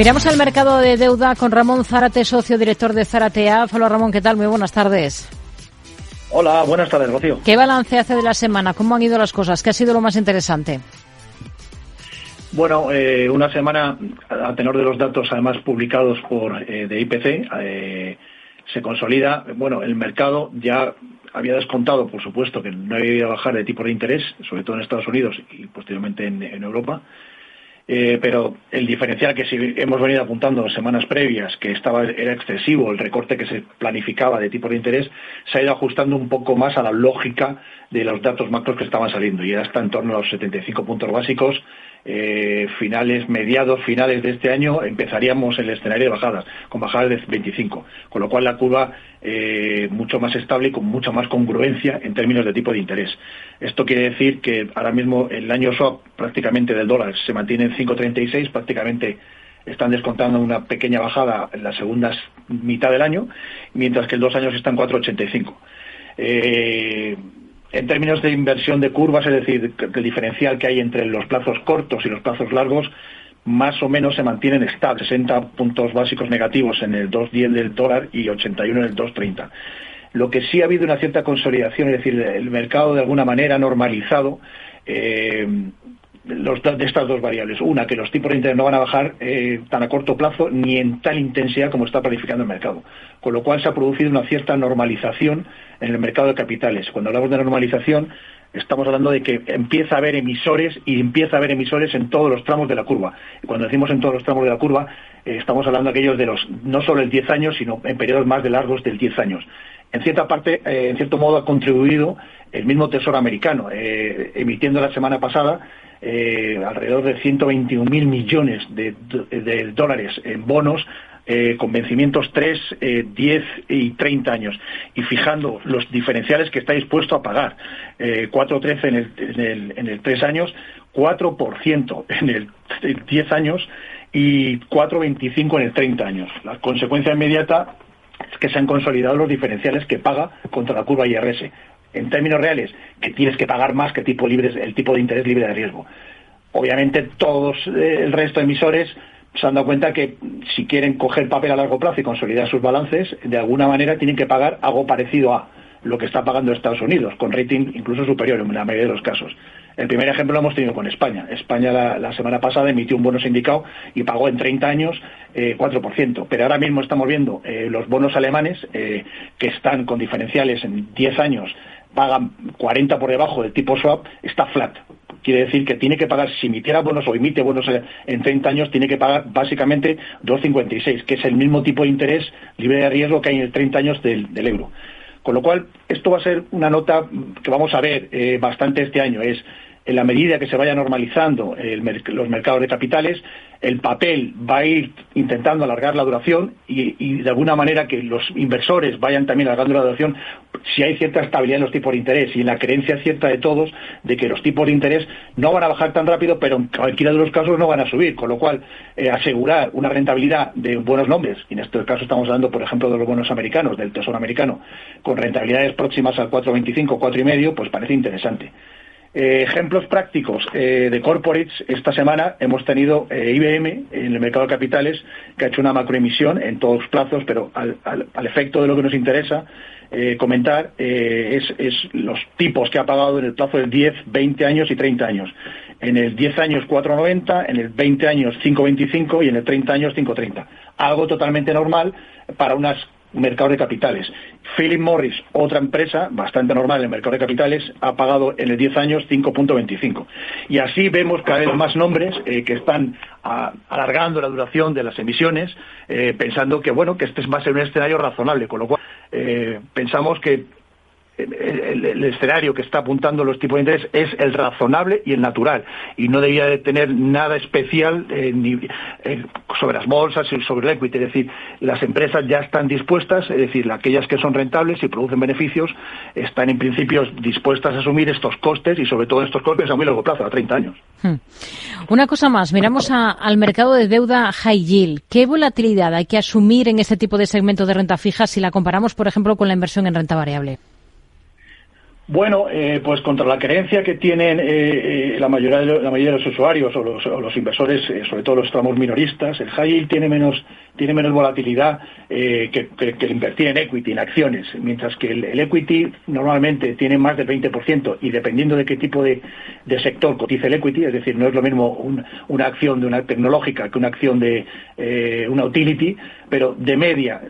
Miramos al mercado de deuda con Ramón Zárate, socio director de Zaratea. Hola Ramón, ¿qué tal? Muy buenas tardes. Hola, buenas tardes, Rocío. ¿Qué balance hace de la semana? ¿Cómo han ido las cosas? ¿Qué ha sido lo más interesante? Bueno, eh, una semana a tenor de los datos además publicados por eh, de IPC eh, se consolida. Bueno, el mercado ya había descontado, por supuesto, que no había ido a bajar de tipo de interés, sobre todo en Estados Unidos y posteriormente en, en Europa. Eh, pero el diferencial que hemos venido apuntando en semanas previas, que estaba era excesivo el recorte que se planificaba de tipo de interés, se ha ido ajustando un poco más a la lógica de los datos macros que estaban saliendo. Y ya está en torno a los 75 puntos básicos eh, finales, mediados, finales de este año, empezaríamos el escenario de bajadas, con bajadas de 25, con lo cual la curva eh, mucho más estable y con mucha más congruencia en términos de tipo de interés. Esto quiere decir que ahora mismo el año swap prácticamente del dólar se mantiene en 5.36, prácticamente están descontando una pequeña bajada en la segunda mitad del año, mientras que el dos años está en 4.85. Eh, en términos de inversión de curvas, es decir, el diferencial que hay entre los plazos cortos y los plazos largos, más o menos se mantienen estables, 60 puntos básicos negativos en el 2.10 del dólar y 81 en el 2.30. Lo que sí ha habido una cierta consolidación, es decir, el mercado de alguna manera normalizado eh, los, de estas dos variables. Una, que los tipos de interés no van a bajar eh, tan a corto plazo ni en tal intensidad como está planificando el mercado. Con lo cual se ha producido una cierta normalización en el mercado de capitales. Cuando hablamos de normalización, estamos hablando de que empieza a haber emisores y empieza a haber emisores en todos los tramos de la curva. Y cuando decimos en todos los tramos de la curva, eh, estamos hablando de aquellos de los, no solo el 10 años, sino en periodos más de largos del 10 años. En cierta parte, eh, en cierto modo, ha contribuido el mismo Tesoro americano, emitiendo la semana pasada alrededor de 121.000 millones de, de dólares en bonos eh, con vencimientos 3, 10 eh, y 30 años y fijando los diferenciales que está dispuesto a pagar. Eh, 4,13 en el, en, el, en el 3 años, 4% en el 10 años y 4,25 en el 30 años. La consecuencia inmediata es que se han consolidado los diferenciales que paga contra la curva IRS. En términos reales, que tienes que pagar más que tipo libre, el tipo de interés libre de riesgo. Obviamente, todos eh, el resto de emisores se han dado cuenta que si quieren coger papel a largo plazo y consolidar sus balances, de alguna manera tienen que pagar algo parecido a lo que está pagando Estados Unidos, con rating incluso superior en la mayoría de los casos. El primer ejemplo lo hemos tenido con España. España la, semana pasada emitió un bono sindicado y pagó en 30 años eh, 4%. Pero ahora mismo estamos viendo eh, los bonos alemanes eh, que están con diferenciales en 10 años, pagan 40 por debajo del tipo swap, está flat quiere decir que tiene que pagar, si emitiera bonos o emite bonos en 30 años, tiene que pagar básicamente 2,56, que es el mismo tipo de interés libre de riesgo que hay en el 30 años del, euro. Con lo cual, esto va a ser una nota que vamos a ver eh, bastante este año. Es en la medida que se vaya normalizando los mercados de capitales, el papel va a ir intentando alargar la duración y, de alguna manera que los inversores vayan también alargando la duración si hay cierta estabilidad en los tipos de interés y en la creencia cierta de todos de que los tipos de interés no van a bajar tan rápido, pero en cualquiera de los casos no van a subir, con lo cual eh, asegurar una rentabilidad de buenos nombres, y en este caso estamos hablando, por ejemplo, de los bonos americanos, del Tesoro americano, con rentabilidades próximas al 4,25, 4,5, pues parece interesante. Eh, ejemplos prácticos eh, de corporates. Esta semana hemos tenido eh, IBM en el mercado de capitales que ha hecho una macroemisión en todos los plazos, pero al, efecto de lo que nos interesa comentar es, los tipos que ha pagado en el plazo de 10, 20 años y 30 años. En el 10 años 4,90, en el 20 años 5,25 y en el 30 años 5,30. Algo totalmente normal para unas mercado de capitales. Philip Morris, otra empresa bastante normal en el mercado de capitales, ha pagado en el 10 años 5.25. Y así vemos cada vez más nombres eh, que están alargando la duración de las emisiones, eh, pensando que bueno que este va a ser un escenario razonable, con lo cual eh, pensamos que el, escenario que está apuntando los tipos de interés es el razonable y el natural y no debía de tener nada especial eh, eh, sobre las bolsas y sobre el equity. Es decir, las empresas ya están dispuestas, es decir, aquellas que son rentables y producen beneficios, están en principio dispuestas a asumir estos costes y sobre todo estos costes a muy largo plazo, a 30 años. Hmm. Una cosa más, miramos al mercado de deuda high yield. ¿Qué volatilidad hay que asumir en este tipo de segmento de renta fija si la comparamos, por ejemplo, con la inversión en renta variable? Bueno, eh, pues contra la creencia que tienen eh, eh, la, mayoría de, la mayoría de los usuarios o los, inversores, sobre todo los tramos minoristas, el high yield tiene menos, tiene menos volatilidad que, invertir en equity, en acciones, mientras que el, equity normalmente tiene más del 20% y dependiendo de qué tipo de, sector cotiza el equity, es decir, no es lo mismo una acción de una tecnológica que una acción de una utility, pero de media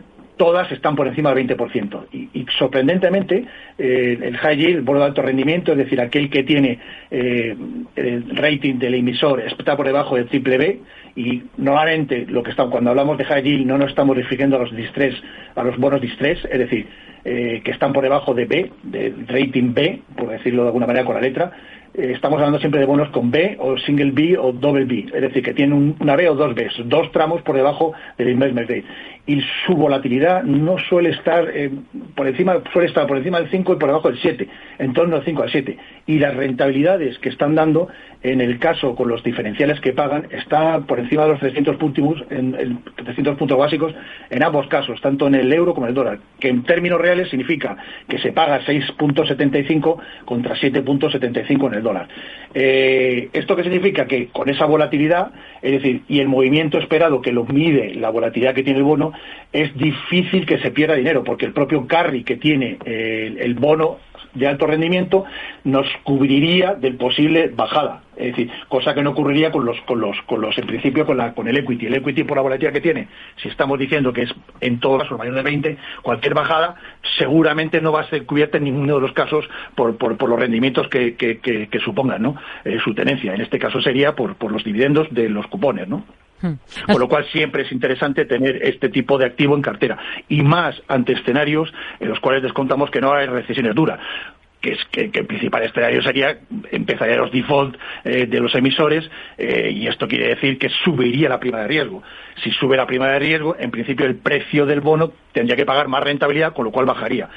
todas están por encima del 20%. Y, sorprendentemente, eh, el high yield, el bono de alto rendimiento, es decir, aquel que tiene eh, el rating del emisor está por debajo del triple B, y normalmente lo que cuando hablamos de high yield no nos estamos refiriendo a los distress, a los bonos distress, es decir, eh, que están por debajo de B, de rating B, por decirlo de alguna manera con la letra, eh, estamos hablando siempre de bonos con B o single B o double B, es decir, que tienen una B o dos Bs, dos tramos por debajo del investment grade. Y su volatilidad no suele estar eh, por encima, suele estar por encima del 5 y por debajo del 7, en torno al 5 al 7. Y las rentabilidades que están dando, en el caso con los diferenciales que pagan, está por encima de los 300 puntos, en, 300 puntos básicos en ambos casos, tanto en el euro como en el dólar, que en términos reales significa que se paga 6.75 contra 7.75 en el dólar. Eh, ¿Esto qué significa? Que con esa volatilidad, es decir, y el movimiento esperado que lo mide la volatilidad que tiene el bono, es difícil que se pierda dinero, porque el propio carry que tiene eh, el bono de alto rendimiento nos cubriría del posible bajada. Es decir, cosa que no ocurriría con los, con los, con los, en principio, con la, con el equity. El equity por la volatilidad que tiene, si estamos diciendo que es en todos casos mayor de 20, cualquier bajada seguramente no va a ser cubierta en ninguno de los casos por, por, los rendimientos que, que, supongan, ¿no? Eh, su tenencia. En este caso sería por, por los dividendos de los cupones, ¿no? Hmm. Con lo cual siempre es interesante tener este tipo de activo en cartera y más ante escenarios en los cuales descontamos que no hay recesiones duras que es que, el principal escenario sería empezaría los default eh, de los emisores eh, y esto quiere decir que subiría la prima de riesgo. Si sube la prima de riesgo, en principio el precio del bono tendría que pagar más rentabilidad, con lo cual bajaría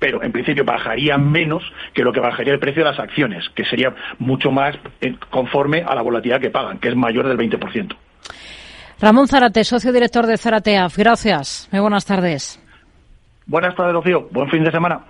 pero en principio bajaría menos que lo que bajaría el precio de las acciones, que sería mucho más eh, conforme a la volatilidad que pagan, que es mayor del 20%. Ramón Zarate, socio director de Zarateaf. Gracias. Muy buenas tardes. Buenas tardes, Rocío. Buen fin de semana.